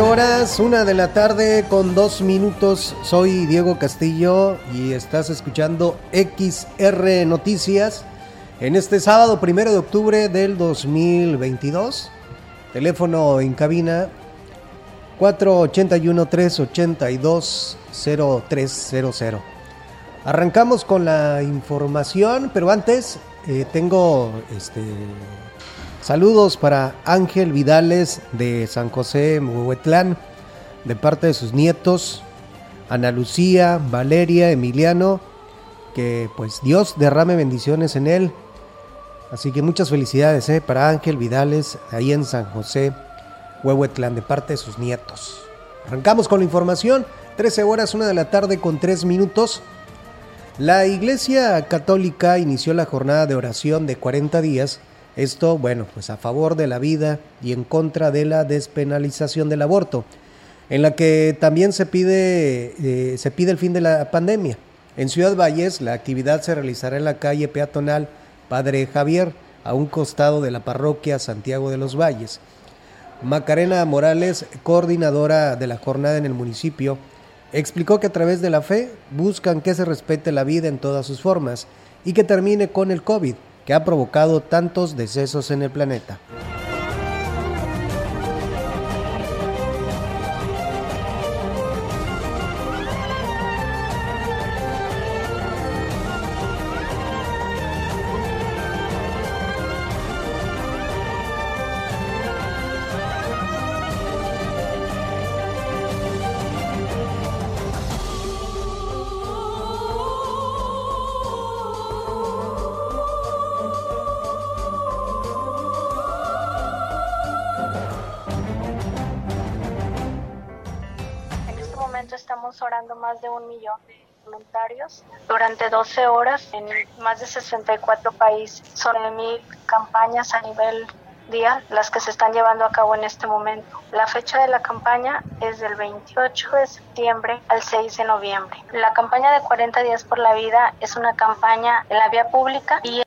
Horas, una de la tarde con dos minutos. Soy Diego Castillo y estás escuchando XR Noticias en este sábado primero de octubre del 2022. Teléfono en cabina 481-382-0300. Arrancamos con la información, pero antes eh, tengo este Saludos para Ángel Vidales de San José Huehuetlán, de parte de sus nietos, Ana Lucía, Valeria, Emiliano, que pues Dios derrame bendiciones en él. Así que muchas felicidades ¿eh? para Ángel Vidales, ahí en San José Huehuetlán, de parte de sus nietos. Arrancamos con la información, 13 horas, 1 de la tarde con 3 minutos. La Iglesia Católica inició la jornada de oración de 40 días esto, bueno, pues a favor de la vida y en contra de la despenalización del aborto, en la que también se pide, eh, se pide el fin de la pandemia. En Ciudad Valles, la actividad se realizará en la calle peatonal Padre Javier, a un costado de la parroquia Santiago de los Valles. Macarena Morales, coordinadora de la jornada en el municipio, explicó que a través de la fe buscan que se respete la vida en todas sus formas y que termine con el COVID que ha provocado tantos decesos en el planeta. De un millón de voluntarios durante 12 horas en más de 64 países. Son mil campañas a nivel día las que se están llevando a cabo en este momento. La fecha de la campaña es del 28 de septiembre al 6 de noviembre. La campaña de 40 días por la vida es una campaña en la vía pública y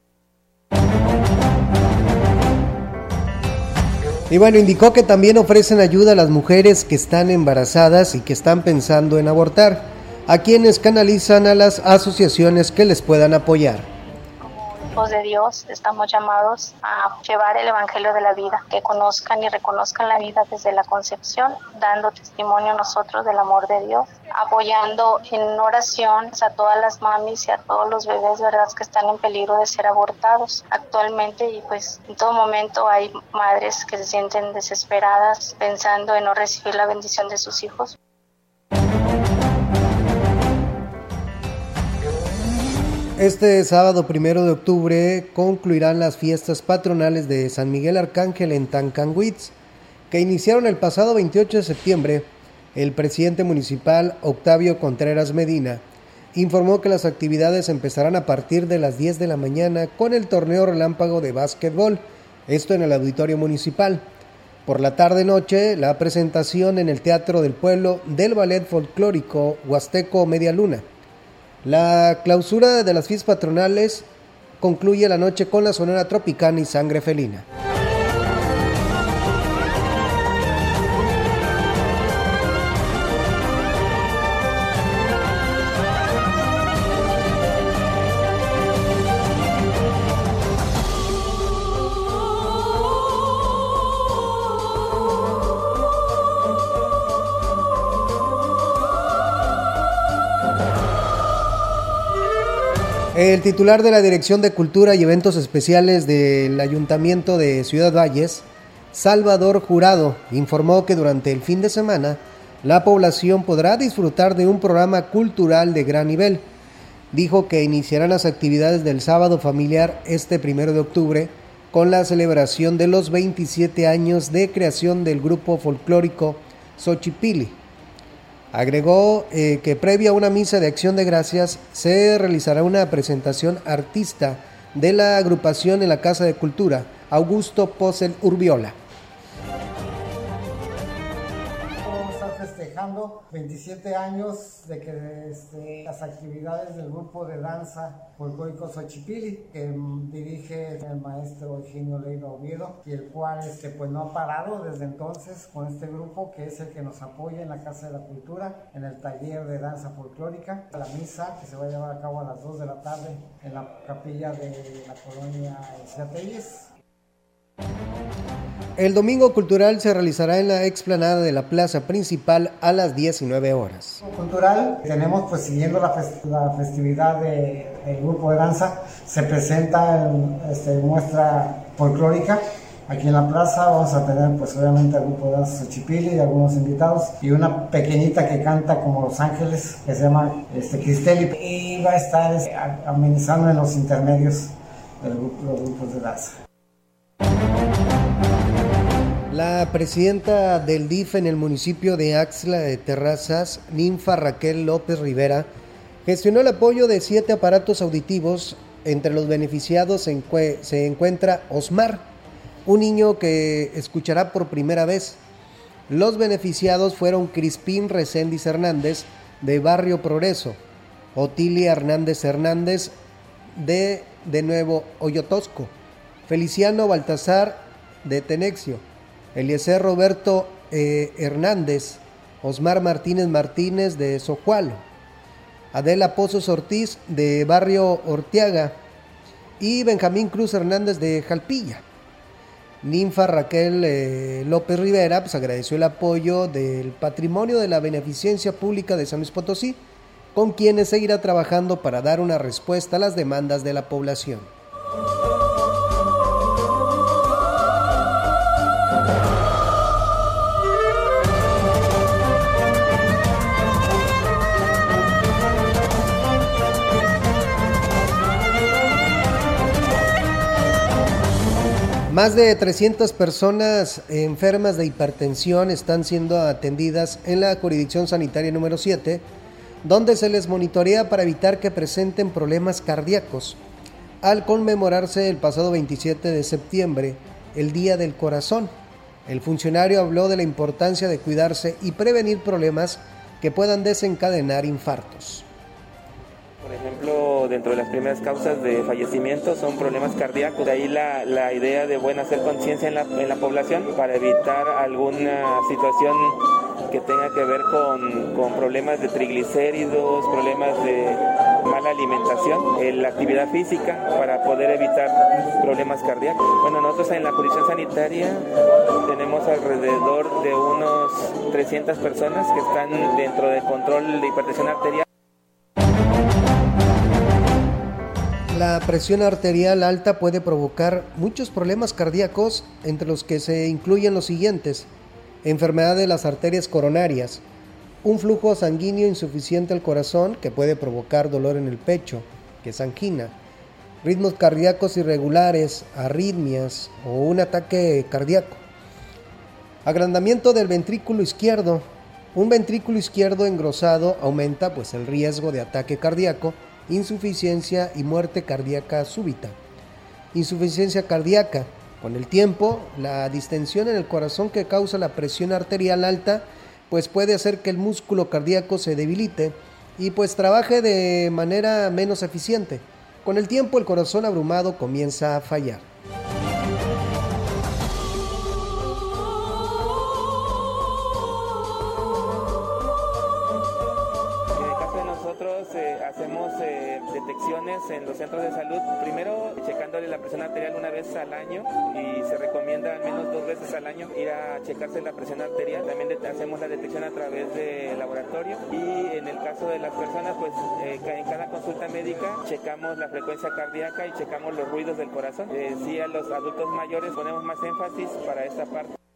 Y bueno, indicó que también ofrecen ayuda a las mujeres que están embarazadas y que están pensando en abortar a quienes canalizan a las asociaciones que les puedan apoyar. Hijos de Dios estamos llamados a llevar el Evangelio de la vida, que conozcan y reconozcan la vida desde la concepción, dando testimonio nosotros del amor de Dios, apoyando en oración a todas las mamis y a todos los bebés, ¿verdad?, que están en peligro de ser abortados actualmente y pues en todo momento hay madres que se sienten desesperadas pensando en no recibir la bendición de sus hijos. Este sábado primero de octubre concluirán las fiestas patronales de San Miguel Arcángel en Tancanwitz, que iniciaron el pasado 28 de septiembre. El presidente municipal Octavio Contreras Medina informó que las actividades empezarán a partir de las 10 de la mañana con el torneo relámpago de básquetbol, esto en el auditorio municipal. Por la tarde-noche, la presentación en el Teatro del Pueblo del ballet folclórico Huasteco Media Luna. La clausura de las fiestas patronales concluye la noche con la sonora tropicana y sangre felina. El titular de la Dirección de Cultura y Eventos Especiales del Ayuntamiento de Ciudad Valles, Salvador Jurado, informó que durante el fin de semana la población podrá disfrutar de un programa cultural de gran nivel. Dijo que iniciarán las actividades del sábado familiar este primero de octubre con la celebración de los 27 años de creación del grupo folclórico Xochipili Agregó eh, que previa a una misa de acción de gracias se realizará una presentación artista de la agrupación en la Casa de Cultura, Augusto Posel Urbiola. 27 años de que este, las actividades del grupo de danza folclórico Xochipili, que dirige el maestro Eugenio Leiva Oviedo, y el cual este, pues, no ha parado desde entonces con este grupo, que es el que nos apoya en la Casa de la Cultura, en el taller de danza folclórica, la misa que se va a llevar a cabo a las 2 de la tarde en la capilla de la colonia Ciatelles. El domingo cultural se realizará en la explanada de la plaza principal a las 19 horas. Cultural, tenemos pues siguiendo la, festividad del grupo de danza, se presenta este, muestra folclórica. Aquí en la plaza vamos a tener pues obviamente el grupo de danza Xochipilli y algunos invitados y una pequeñita que canta como Los Ángeles que se llama este, Cristeli y va a estar este, amenizando en los intermedios de los grupos de danza. La presidenta del DIF en el municipio de Axla de Terrazas, Ninfa Raquel López Rivera, gestionó el apoyo de siete aparatos auditivos. Entre los beneficiados se, encuentra Osmar, un niño que escuchará por primera vez. Los beneficiados fueron Crispín Recendis Hernández, de Barrio Progreso, Otilia Hernández Hernández, de de nuevo Oyotosco, Feliciano Baltasar, de Tenexio, Eliezer Roberto eh, Hernández, Osmar Martínez Martínez de Sojualo, Adela Pozos Ortiz de Barrio Orteaga y Benjamín Cruz Hernández de Jalpilla. Ninfa Raquel eh, López Rivera pues, agradeció el apoyo del patrimonio de la beneficencia pública de San Luis Potosí, con quienes seguirá trabajando para dar una respuesta a las demandas de la población. Más de 300 personas enfermas de hipertensión están siendo atendidas en la jurisdicción sanitaria número 7, donde se les monitorea para evitar que presenten problemas cardíacos. Al conmemorarse el pasado 27 de septiembre, el Día del Corazón, el funcionario habló de la importancia de cuidarse y prevenir problemas que puedan desencadenar infartos. Por ejemplo, dentro de las primeras causas de fallecimiento son problemas cardíacos. De ahí la, la idea de buena hacer conciencia en la, en la población para evitar alguna situación que tenga que ver con, con, problemas de triglicéridos, problemas de mala alimentación, la actividad física para poder evitar problemas cardíacos. Bueno, nosotros en la jurisdicción sanitaria tenemos alrededor de unos 300 personas que están dentro del control de hipertensión arterial. La presión arterial alta puede provocar muchos problemas cardíacos, entre los que se incluyen los siguientes. Enfermedad de las arterias coronarias, un flujo sanguíneo insuficiente al corazón que puede provocar dolor en el pecho, que es angina, ritmos cardíacos irregulares, arritmias o un ataque cardíaco. Agrandamiento del ventrículo izquierdo. Un ventrículo izquierdo engrosado aumenta pues el riesgo de ataque cardíaco insuficiencia y muerte cardíaca súbita. Insuficiencia cardíaca. Con el tiempo, la distensión en el corazón que causa la presión arterial alta, pues puede hacer que el músculo cardíaco se debilite y pues trabaje de manera menos eficiente. Con el tiempo el corazón abrumado comienza a fallar. En los centros de salud, primero checándole la presión arterial una vez al año y se recomienda al menos dos veces al año ir a checarse la presión arterial. También hacemos la detección a través del laboratorio y en el caso de las personas, pues eh, en cada consulta médica checamos la frecuencia cardíaca y checamos los ruidos del corazón. Eh, sí, a los adultos mayores ponemos más énfasis para esta parte.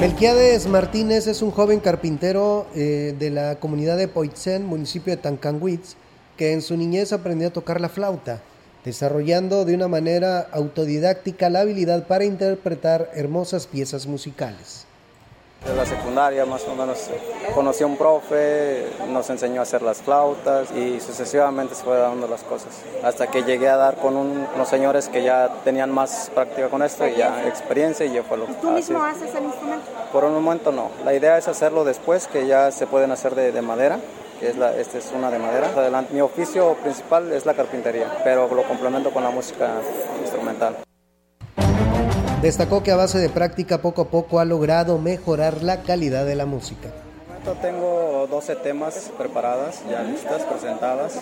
Melquiades Martínez es un joven carpintero eh, de la comunidad de Poitzen, municipio de Tancanwitz, que en su niñez aprendió a tocar la flauta, desarrollando de una manera autodidáctica la habilidad para interpretar hermosas piezas musicales. De la secundaria más o menos conocí a un profe, nos enseñó a hacer las flautas y sucesivamente se fue dando las cosas. Hasta que llegué a dar con unos señores que ya tenían más práctica con esto y ya experiencia y ya fue lo que ¿Tú mismo haces el instrumento? Por un momento no. La idea es hacerlo después, que ya se pueden hacer de, de madera. Que es la, esta es una de madera. Adelante, mi oficio principal es la carpintería, pero lo complemento con la música instrumental. Destacó que a base de práctica poco a poco ha logrado mejorar la calidad de la música. Tengo 12 temas preparadas, ya listas, presentadas,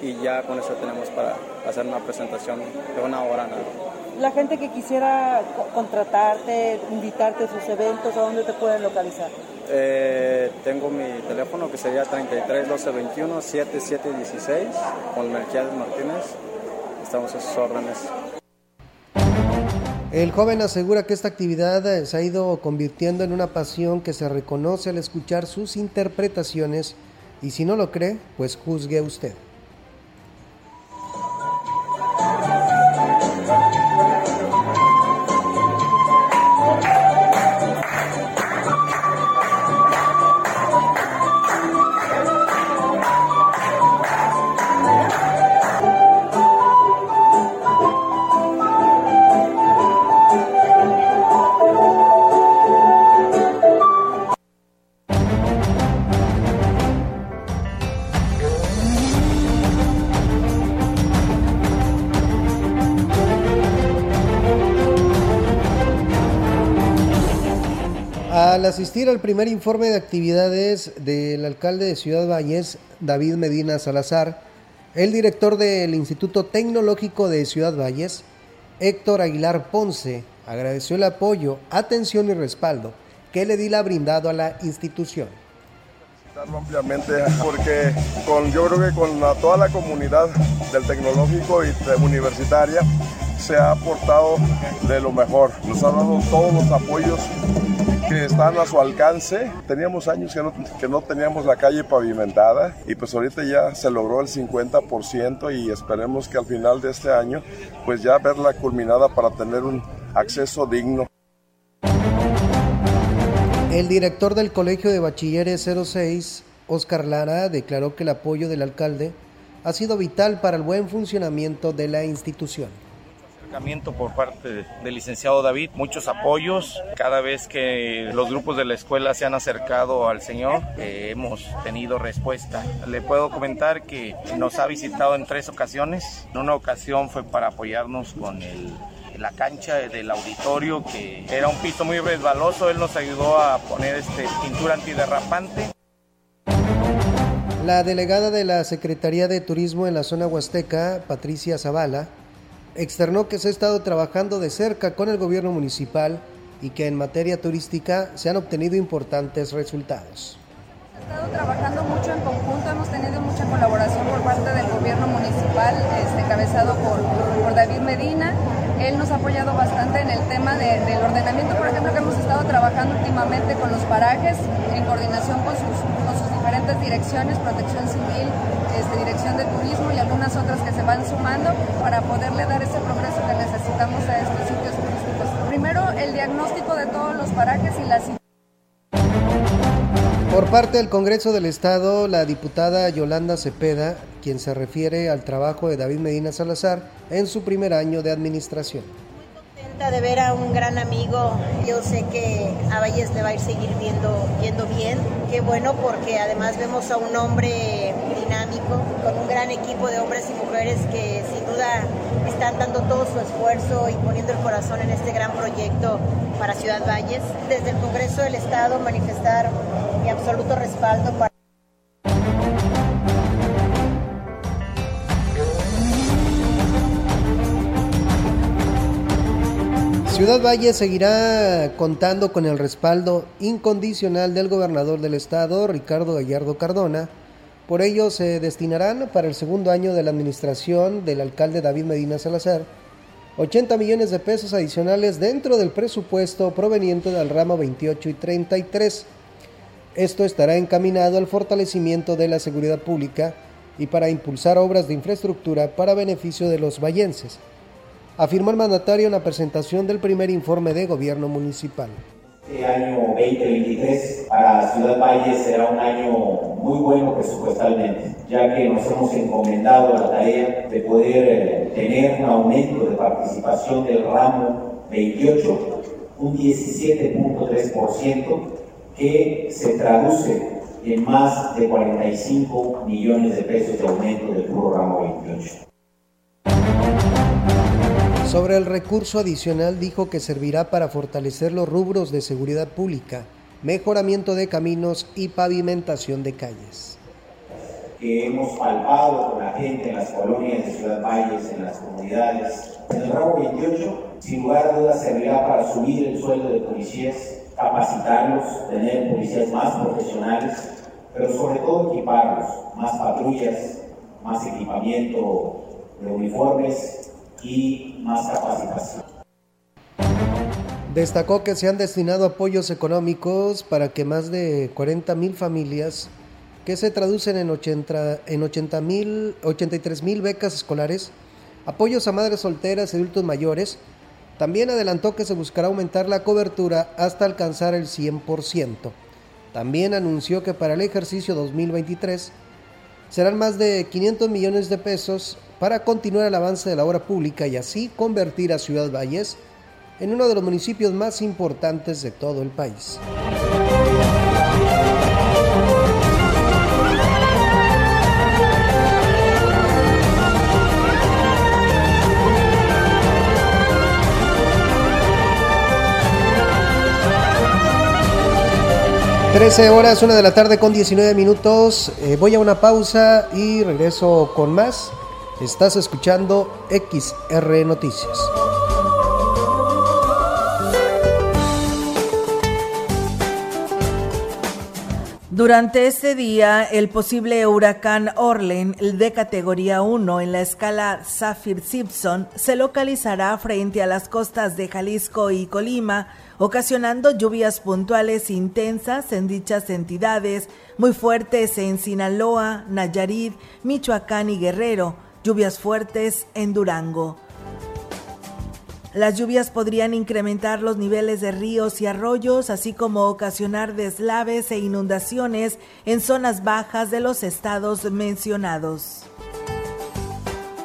y ya con eso tenemos para hacer una presentación de una hora. ¿no? La gente que quisiera contratarte, invitarte a sus eventos, ¿a dónde te pueden localizar? Eh, tengo mi teléfono que sería 33 12 21 77 16 con Melquiades Martínez. Estamos a sus órdenes. El joven asegura que esta actividad eh, se ha ido convirtiendo en una pasión que se reconoce al escuchar sus interpretaciones y si no lo cree, pues juzgue usted. Al asistir al primer informe de actividades del alcalde de Ciudad Valles, David Medina Salazar, el director del Instituto Tecnológico de Ciudad Valles, Héctor Aguilar Ponce, agradeció el apoyo, atención y respaldo que le DILA ha brindado a la institución. ampliamente porque con, yo creo que con la- toda la comunidad del tecnológico y universitaria se ha aportado de lo mejor. Nos ha dado todos los apoyos que están a su alcance. Teníamos años que no, que no teníamos la calle pavimentada y pues ahorita ya se logró el 50% y esperemos que al final de este año pues ya verla culminada para tener un acceso digno. El director del Colegio de Bachilleres 06, Oscar Lara, declaró que el apoyo del alcalde ha sido vital para el buen funcionamiento de la institución. Por parte del licenciado David, muchos apoyos. Cada vez que los grupos de la escuela se han acercado al Señor, eh, hemos tenido respuesta. Le puedo comentar que nos ha visitado en tres ocasiones. En una ocasión fue para apoyarnos con la cancha del auditorio que era un piso muy resbaloso, él nos ayudó a poner este pintura antiderrapante. La delegada de la Secretaría de Turismo en la zona huasteca, Patricia Zavala, externó que se ha estado trabajando de cerca con el gobierno municipal y que en materia turística se han obtenido importantes resultados. estado trabajando mucho en conjunto, hemos tenido mucha colaboración por parte del gobierno municipal, este, encabezado por, por David Medina. Él nos ha apoyado bastante en el tema de- del ordenamiento, por ejemplo, que hemos estado trabajando últimamente con los parajes, en coordinación con sus, con sus diferentes direcciones, protección civil, este, dirección de turismo y algunas otras que se van sumando para poderle dar ese progreso que necesitamos a estos sitios turísticos. Primero, el diagnóstico de todos los parajes y las Por parte del Congreso del Estado, la diputada Yolanda Cepeda, quien se refiere al trabajo de David Medina Salazar en su primer año de administración. De ver a un gran amigo. Yo sé que a Valles le va a ir seguir viendo, yendo bien. Qué bueno porque además vemos a un hombre dinámico, con un gran equipo de hombres y mujeres que sin duda están dando todo su esfuerzo y poniendo el corazón en este gran proyecto para Ciudad Valles. Desde el Congreso del Estado manifestar mi absoluto respaldo para Ciudad Valle seguirá contando con el respaldo incondicional del gobernador del estado, Ricardo Gallardo Cardona. Por ello se destinarán para el segundo año de la administración del alcalde David Medina Salazar 80 millones de pesos adicionales dentro del presupuesto proveniente del ramo 28 y 33. Esto estará encaminado al fortalecimiento de la seguridad pública y para impulsar obras de infraestructura para beneficio de los vallenses afirmó el mandatario en la presentación del primer informe de gobierno municipal. Este año 2023 para Ciudad Valle será un año muy bueno presupuestalmente, ya que nos hemos encomendado la tarea de poder eh, tener un aumento de participación del ramo 28, un 17.3%, que se traduce en más de 45 millones de pesos de aumento del puro ramo 28. Sobre el recurso adicional dijo que servirá para fortalecer los rubros de seguridad pública, mejoramiento de caminos y pavimentación de calles. Que hemos palpado con la gente en las colonias de Ciudad Valles, en las comunidades. El ramo 28, sin lugar a dudas, servirá para subir el sueldo de policías, capacitarlos, tener policías más profesionales, pero sobre todo equiparlos, más patrullas, más equipamiento de uniformes y más capacitación. Destacó que se han destinado apoyos económicos para que más de 40 mil familias, que se traducen en, 80, en 80 mil, 83 mil becas escolares, apoyos a madres solteras y adultos mayores, también adelantó que se buscará aumentar la cobertura hasta alcanzar el 100%. También anunció que para el ejercicio 2023 serán más de 500 millones de pesos para continuar el avance de la obra pública y así convertir a Ciudad Valles en uno de los municipios más importantes de todo el país. 13 horas, una de la tarde con 19 minutos. Eh, voy a una pausa y regreso con más. Estás escuchando XR Noticias. Durante este día, el posible huracán Orlen, de categoría 1 en la escala Saffir-Simpson, se localizará frente a las costas de Jalisco y Colima, ocasionando lluvias puntuales intensas en dichas entidades, muy fuertes en Sinaloa, Nayarit, Michoacán y Guerrero lluvias fuertes en Durango. Las lluvias podrían incrementar los niveles de ríos y arroyos, así como ocasionar deslaves e inundaciones en zonas bajas de los estados mencionados.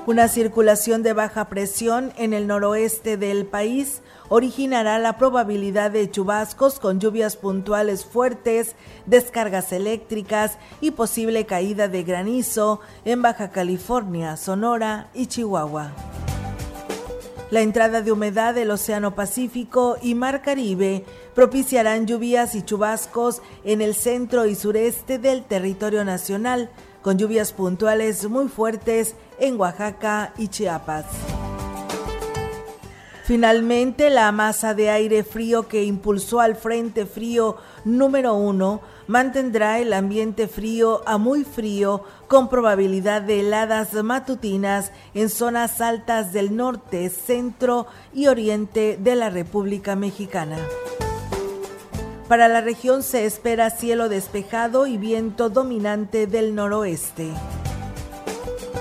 Una circulación de baja presión en el noroeste del país originará la probabilidad de chubascos con lluvias puntuales fuertes, descargas eléctricas y posible caída de granizo en Baja California, Sonora y Chihuahua. La entrada de humedad del Océano Pacífico y Mar Caribe propiciarán lluvias y chubascos en el centro y sureste del territorio nacional, con lluvias puntuales muy fuertes en Oaxaca y Chiapas. Finalmente, la masa de aire frío que impulsó al Frente Frío número uno mantendrá el ambiente frío a muy frío con probabilidad de heladas matutinas en zonas altas del norte, centro y oriente de la República Mexicana. Para la región se espera cielo despejado y viento dominante del noroeste.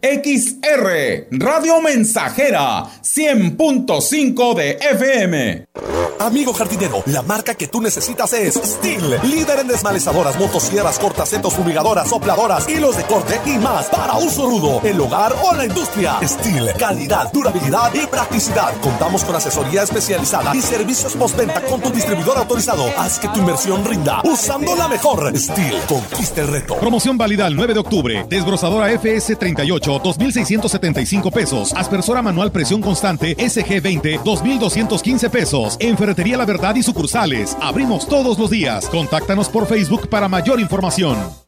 XR, Radio Mensajera, 100.5 de FM. Amigo jardinero, la marca que tú necesitas es Steel, líder en desmalezadoras, motosierras, cortacetos, fumigadoras, sopladoras, hilos de corte y más para uso rudo, el hogar o la industria. Steel, calidad, durabilidad y practicidad. Contamos con asesoría especializada y servicios postventa con tu distribuidor autorizado. Haz que tu inversión rinda usando la mejor. Steel, conquista el reto. Promoción válida el 9 de octubre. Desbrozadora FS38 2,675 pesos. Aspersora manual presión constante SG20, 2,215 pesos. Enferretería La Verdad y sucursales. Abrimos todos los días. Contáctanos por Facebook para mayor información.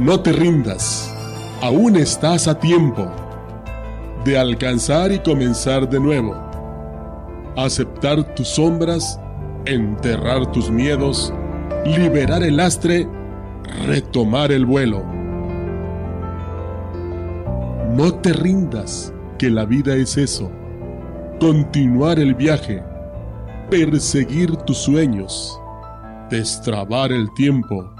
No te rindas, aún estás a tiempo de alcanzar y comenzar de nuevo. Aceptar tus sombras, enterrar tus miedos, liberar el lastre, retomar el vuelo. No te rindas, que la vida es eso. Continuar el viaje, perseguir tus sueños, destrabar el tiempo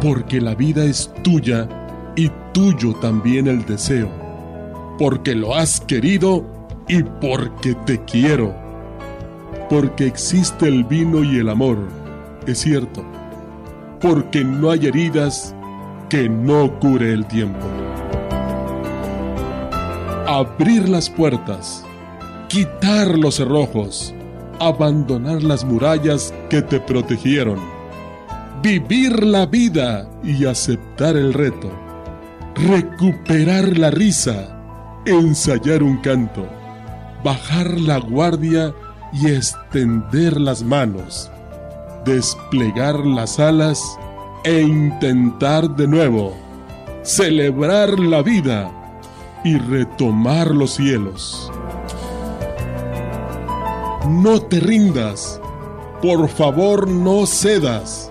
porque la vida es tuya y tuyo también el deseo, porque lo has querido y porque te quiero, porque existe el vino y el amor, es cierto, porque no hay heridas que no cure el tiempo. Abrir las puertas, quitar los cerrojos, abandonar las murallas que te protegieron vivir la vida y aceptar el reto, recuperar la risa, ensayar un canto, bajar la guardia y extender las manos, desplegar las alas e intentar de nuevo, celebrar la vida y retomar los cielos. No te rindas, por favor no cedas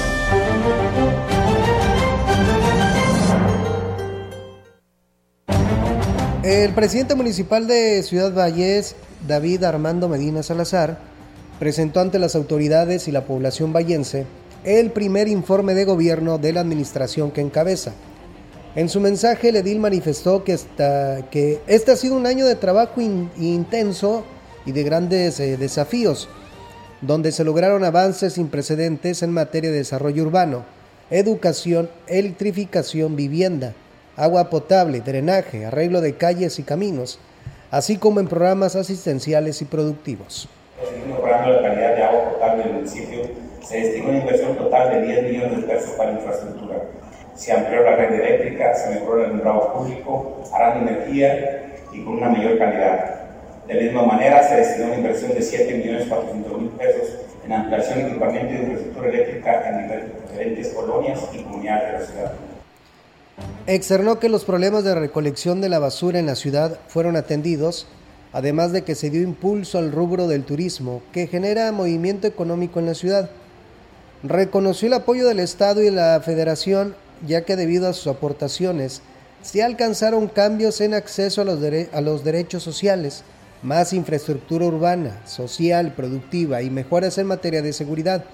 El presidente municipal de Ciudad Valles, David Armando Medina Salazar, presentó ante las autoridades y la población vallense el primer informe de gobierno de la administración que encabeza. En su mensaje, el edil manifestó que, este ha sido un año de trabajo intenso y de grandes eh, desafíos, donde se lograron avances sin precedentes en materia de desarrollo urbano, educación, electrificación, vivienda, agua potable, drenaje, arreglo de calles y caminos, así como en programas asistenciales y productivos. De se destinó una inversión total de 10 millones de pesos para infraestructura. Se amplió la red eléctrica, se mejoró el alumbrado público, harán energía y con una mayor calidad. De la misma manera, se destinó una inversión de 7 millones 400 mil pesos en ampliación y equipamiento de infraestructura eléctrica en diferentes colonias y comunidades de la ciudad. Externó que los problemas de recolección de la basura en la ciudad fueron atendidos, además de que se dio impulso al rubro del turismo, que genera movimiento económico en la ciudad. Reconoció el apoyo del Estado y la Federación, ya que debido a sus aportaciones se alcanzaron cambios en acceso a los derechos sociales, más infraestructura urbana, social, productiva y mejoras en materia de seguridad.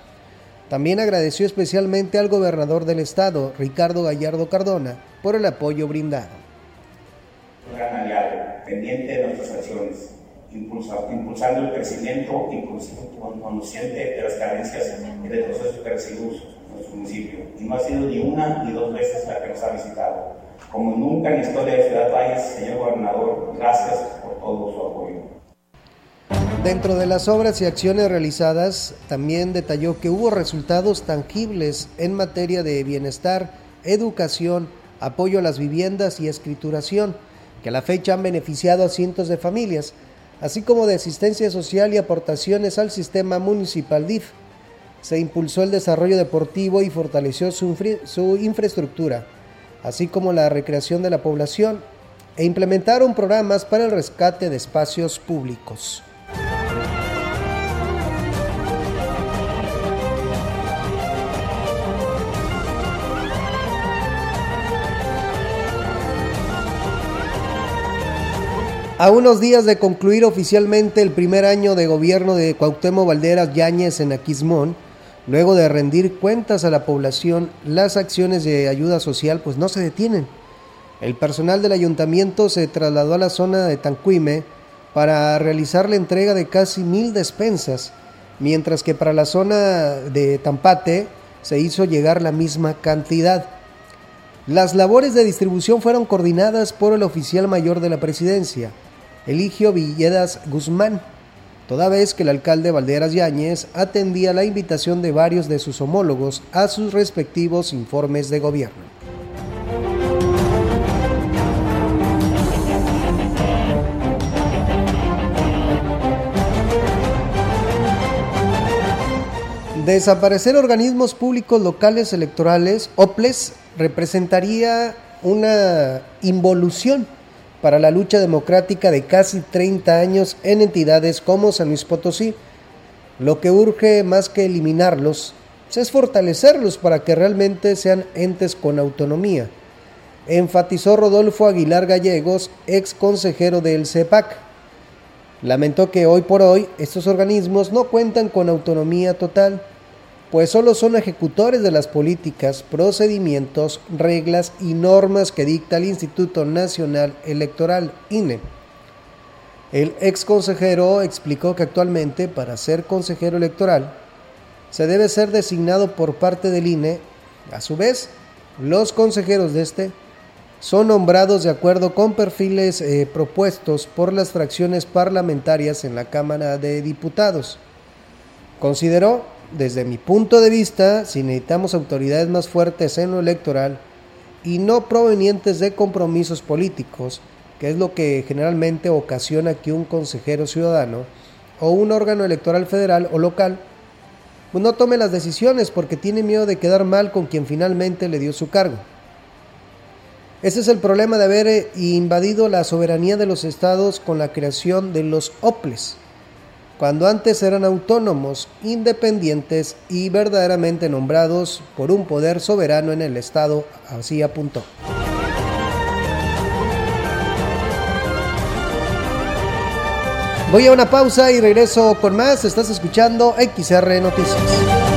También agradeció especialmente al gobernador del estado, Ricardo Gallardo Cardona, por el apoyo brindado. Un gran aliado, pendiente de nuestras acciones, impulsando el crecimiento inclusivo, consciente de las carencias y de procesos que recibimos en nuestro municipio. Y no ha sido ni una ni dos veces la que nos ha visitado. Como nunca en la historia de Ciudad Valles, señor gobernador, gracias por todo su apoyo. Dentro de las obras y acciones realizadas, también detalló que hubo resultados tangibles en materia de bienestar, educación, apoyo a las viviendas y escrituración, que a la fecha han beneficiado a cientos de familias, así como de asistencia social y aportaciones al sistema municipal DIF. Se impulsó el desarrollo deportivo y fortaleció su, infraestructura, así como la recreación de la población, e implementaron programas para el rescate de espacios públicos. A unos días de concluir oficialmente el primer año de gobierno de Cuauhtémoc Valderas Yáñez en Aquismón, luego de rendir cuentas a la población, las acciones de ayuda social pues no se detienen. El personal del ayuntamiento se trasladó a la zona de Tancuime para realizar la entrega de casi mil despensas, mientras que para la zona de Tampate se hizo llegar la misma cantidad. Las labores de distribución fueron coordinadas por el oficial mayor de la presidencia, Eligio Villedas Guzmán, toda vez que el alcalde Valderas Yáñez atendía la invitación de varios de sus homólogos a sus respectivos informes de gobierno. Desaparecer organismos públicos locales electorales, OPLES, representaría una involución para la lucha democrática de casi 30 años en entidades como San Luis Potosí. Lo que urge más que eliminarlos es fortalecerlos para que realmente sean entes con autonomía, enfatizó Rodolfo Aguilar Gallegos, ex consejero del CEPAC. Lamentó que hoy por hoy estos organismos no cuentan con autonomía total pues solo son ejecutores de las políticas, procedimientos, reglas y normas que dicta el Instituto Nacional Electoral, INE. El ex consejero explicó que actualmente para ser consejero electoral se debe ser designado por parte del INE. A su vez, los consejeros de este son nombrados de acuerdo con perfiles eh, propuestos por las fracciones parlamentarias en la Cámara de Diputados. Consideró desde mi punto de vista, si necesitamos autoridades más fuertes en lo electoral y no provenientes de compromisos políticos, que es lo que generalmente ocasiona que un consejero ciudadano o un órgano electoral federal o local pues no tome las decisiones porque tiene miedo de quedar mal con quien finalmente le dio su cargo. Ese es el problema de haber eh, invadido la soberanía de los estados con la creación de los OPLES, cuando antes eran autónomos, independientes y verdaderamente nombrados por un poder soberano en el Estado, así apuntó. Voy a una pausa y regreso con más. Estás escuchando XR Noticias.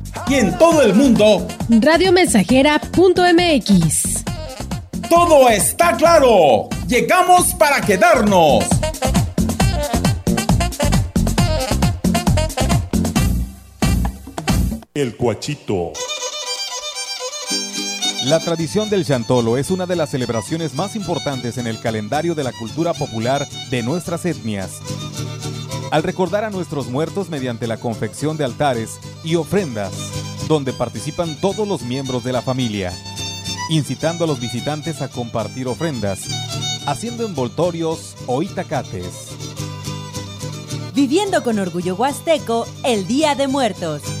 Y en todo el mundo, radiomensajera.mx. Todo está claro. Llegamos para quedarnos. El Cuachito. La tradición del chantolo es una de las celebraciones más importantes en el calendario de la cultura popular de nuestras etnias. Al recordar a nuestros muertos mediante la confección de altares y ofrendas, donde participan todos los miembros de la familia, incitando a los visitantes a compartir ofrendas, haciendo envoltorios o itacates. Viviendo con orgullo huasteco el Día de Muertos.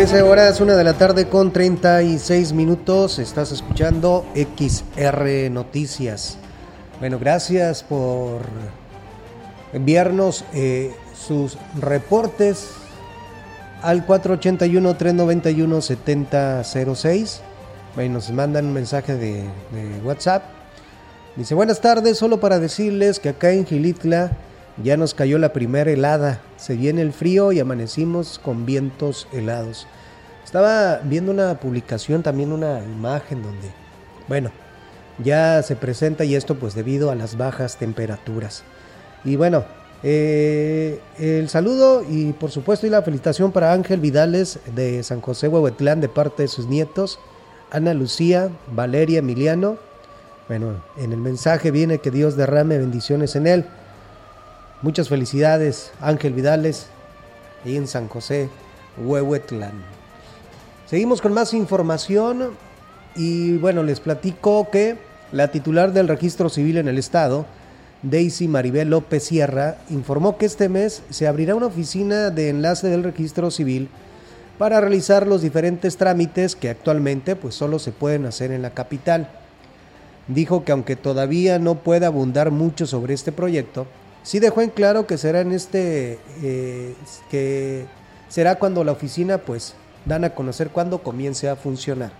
Trece horas, una de la tarde con 36 minutos. Estás escuchando XR Noticias. Bueno, gracias por enviarnos eh, sus reportes al 481-391-7006. Bueno, nos mandan un mensaje de, WhatsApp. Dice, buenas tardes, solo para decirles que acá en Gilitla ya nos cayó la primera helada. Se viene el frío y amanecimos con vientos helados. Estaba viendo una publicación, también una imagen donde, bueno, ya se presenta y esto pues debido a las bajas temperaturas. Y bueno, eh, el saludo y por supuesto y la felicitación para Ángel Vidales de San José Huehuetlán de parte de sus nietos, Ana Lucía, Valeria Emiliano. Bueno, en el mensaje viene que Dios derrame bendiciones en él. Muchas felicidades, Ángel Vidales, ahí en San José Huehuetlán. Seguimos con más información y bueno, les platico que la titular del registro civil en el estado, Daisy Maribel López Sierra, informó que este mes se abrirá una oficina de enlace del registro civil para realizar los diferentes trámites que actualmente pues solo se pueden hacer en la capital. Dijo que aunque todavía no puede abundar mucho sobre este proyecto, sí dejó en claro que será en este eh, que será cuando la oficina pues dan a conocer cuándo comience a funcionar.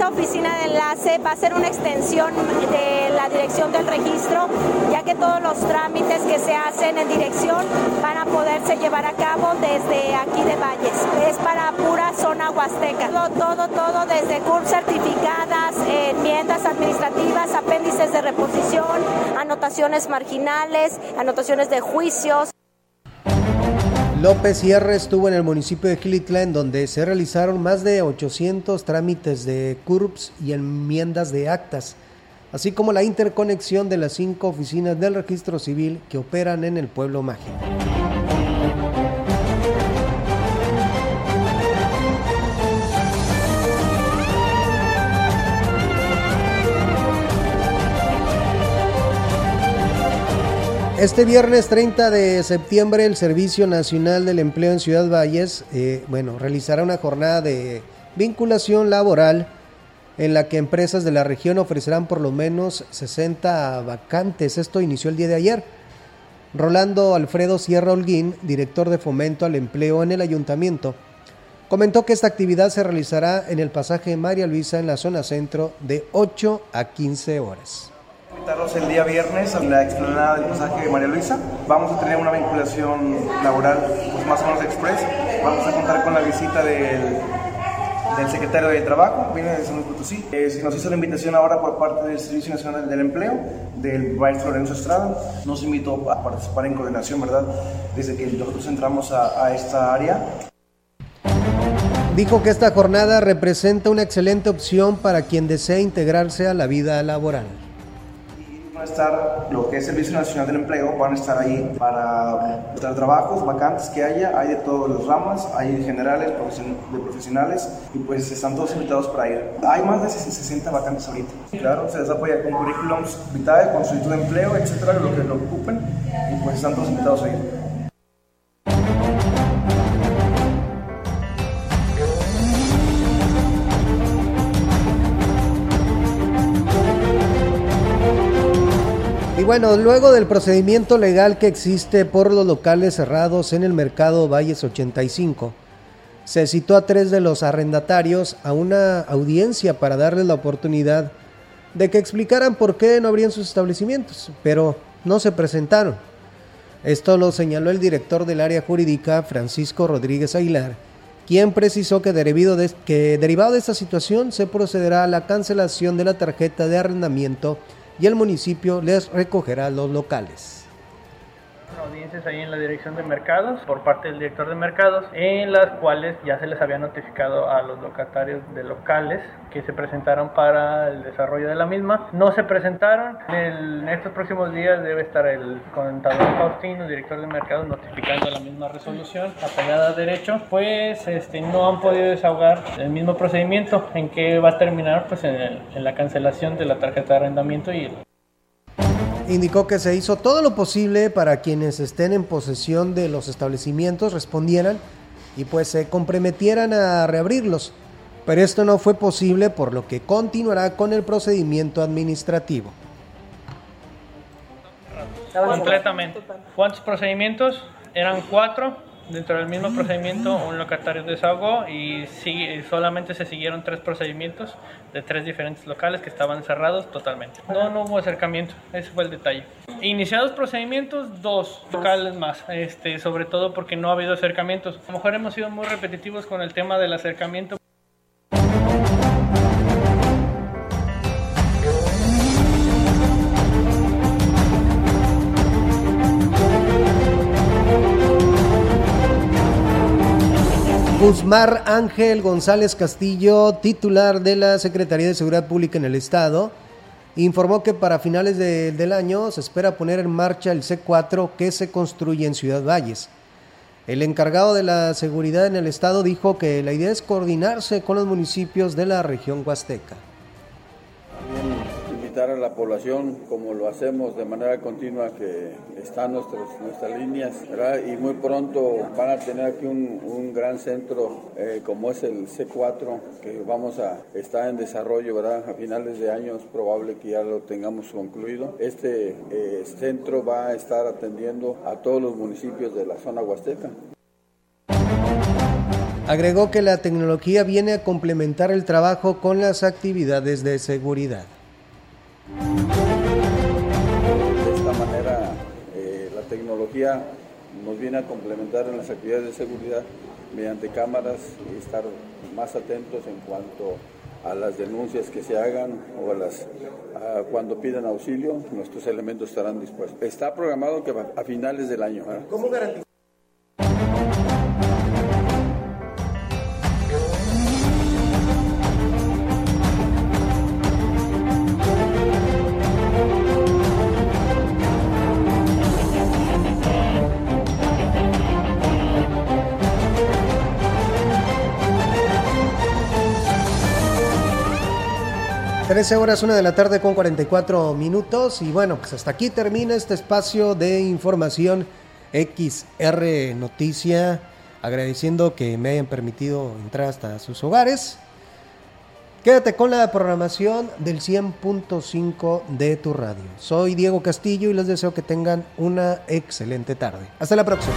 Esta oficina de enlace va a ser una extensión de la dirección del registro, ya que todos los trámites que se hacen en dirección van a poderse llevar a cabo desde aquí de Valles. Es para pura zona huasteca. Todo, todo, todo desde CURP certificadas, enmiendas administrativas, apéndices de reposición, anotaciones marginales, anotaciones de juicios. López Sierra estuvo en el municipio de Quilitla, en donde se realizaron más de 800 trámites de CURPS y enmiendas de actas, así como la interconexión de las cinco oficinas del registro civil que operan en el pueblo mágico. Este viernes 30 de septiembre el Servicio Nacional del Empleo en Ciudad Valles, eh, bueno, realizará una jornada de vinculación laboral en la que empresas de la región ofrecerán por lo menos 60 vacantes. Esto inició el día de ayer. Rolando Alfredo Sierra Holguín, director de fomento al empleo en el ayuntamiento, comentó que esta actividad se realizará en el pasaje María Luisa en la zona centro de 8 a 15 horas invitarlos el día viernes a la explanada del pasaje de María Luisa. Vamos a tener una vinculación laboral pues, más o menos express. Vamos a contar con la visita del, del secretario de Trabajo, viene de San Luis Potosí. Eh, nos hizo la invitación ahora por parte del Servicio Nacional del Empleo, del maestro Lorenzo Estrada. Nos invitó a participar en coordinación, ¿verdad? Desde que nosotros entramos a, a esta área. Dijo que esta jornada representa una excelente opción para quien desea integrarse a la vida laboral a estar lo que es el Servicio Nacional del Empleo, van a estar ahí para dar trabajos, vacantes que haya, hay de todas las ramas, hay generales, profesionales, y pues están todos invitados para ir. Hay más de 60 vacantes ahorita. Claro, se les apoya con currículums vitae, con solicitud de empleo, etcétera, lo que lo ocupen, y pues están todos invitados a ir. Bueno, luego del procedimiento legal que existe por los locales cerrados en el mercado Valles 85, se citó a tres de los arrendatarios a una audiencia para darles la oportunidad de que explicaran por qué no abrían sus establecimientos, pero no se presentaron. Esto lo señaló el director del área jurídica, Francisco Rodríguez Aguilar, quien precisó que, de, que derivado de esta situación se procederá a la cancelación de la tarjeta de arrendamiento y el municipio les recogerá los locales. Audiencias ahí en la dirección de mercados por parte del director de mercados en las cuales ya se les había notificado a los locatarios de locales que se presentaron para el desarrollo de la misma. No se presentaron. En, estos próximos días debe estar el contador Faustino, director de mercados, notificando la misma resolución apegada a derecho. Pues este, no han podido desahogar el mismo procedimiento en que va a terminar pues en, en la cancelación de la tarjeta de arrendamiento y indicó que se hizo todo lo posible para quienes estén en posesión de los establecimientos respondieran y pues se comprometieran a reabrirlos. Pero esto no fue posible por lo que continuará con el procedimiento administrativo. Completamente. ¿Cuántos procedimientos? Eran cuatro Dentro del mismo procedimiento, un locatario desahogó y solamente se siguieron tres procedimientos de tres diferentes locales que estaban cerrados totalmente. No, no hubo acercamiento, ese fue el detalle. Iniciados procedimientos, dos locales más, este, sobre todo porque no ha habido acercamientos. A lo mejor hemos sido muy repetitivos con el tema del acercamiento. Guzmar Ángel González Castillo, titular de la Secretaría de Seguridad Pública en el Estado, informó que para finales del año se espera poner en marcha el C4 que se construye en Ciudad Valles. El encargado de la seguridad en el Estado dijo que la idea es coordinarse con los municipios de la región huasteca la población, como lo hacemos de manera continua, que están nuestros, nuestras líneas, y muy pronto van a tener aquí un, un gran centro eh, como es el C4, que vamos a estar en desarrollo ¿verdad? a finales de año, es probable que ya lo tengamos concluido. Este eh, centro va a estar atendiendo a todos los municipios de la zona huasteca. Agregó que la tecnología viene a complementar el trabajo con las actividades de seguridad. De esta manera, eh, la tecnología nos viene a complementar en las actividades de seguridad mediante cámaras y estar más atentos en cuanto a las denuncias que se hagan o a las cuando pidan auxilio, nuestros elementos estarán dispuestos. Está programado que a finales del año. ¿Cómo garantizar? Trece horas, una de la tarde con 44 minutos. Y bueno, pues hasta aquí termina este espacio de información XR Noticia. Agradeciendo que me hayan permitido entrar hasta sus hogares. Quédate con la programación del 100.5 de tu radio. Soy Diego Castillo y les deseo que tengan una excelente tarde. Hasta la próxima.